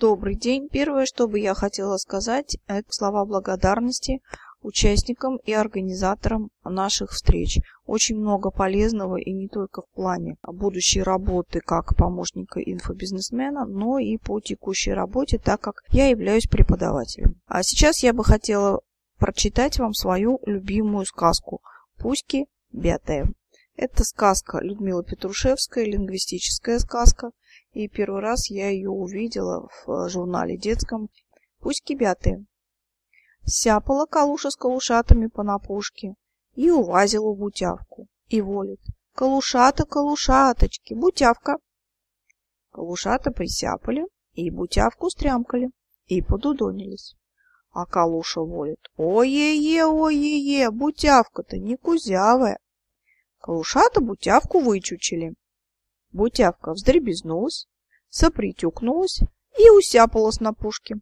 Добрый день. Первое, что бы я хотела сказать, это слова благодарности участникам и организаторам наших встреч. Очень много полезного и не только в плане будущей работы как помощника инфобизнесмена, но и по текущей работе, так как я являюсь преподавателем. А сейчас я бы хотела прочитать вам свою любимую сказку «Пуськи Бятая». Это сказка Людмилы Петрушевской, лингвистическая сказка. И первый раз я ее увидела в журнале детском «Пуськи Бятые». Сяпала калуша с калушатами по напушке и увазила бутявку. И волит. Калушата, калушаточки, бутявка. Калушата присяпали и бутявку стрямкали и подудонились. А калуша волит. Ой-е-е, ой-е-е, бутявка-то не кузявая. Калушата бутявку вычучили. Бутявка вздребезнулась, сопритюкнулась и усяпалась на пушке.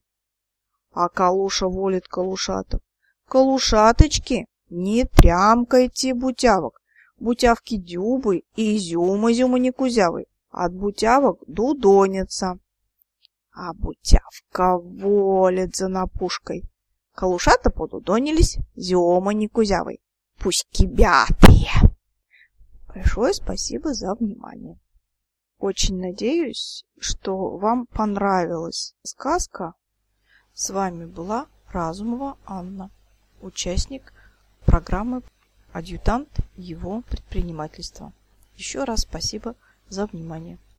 А Калуша волит Калушатов. Калушаточки, не трямкайте бутявок. Бутявки дюбы и изюм-изюма не кузявы. От бутявок дудонятся. А бутявка волит за напушкой. Калушата подудонились, зема не кузявой. Пусть кибятые. Большое спасибо за внимание. Очень надеюсь, что вам понравилась сказка. С вами была Разумова Анна, участник программы «Адъютант его предпринимательства». Еще раз спасибо за внимание.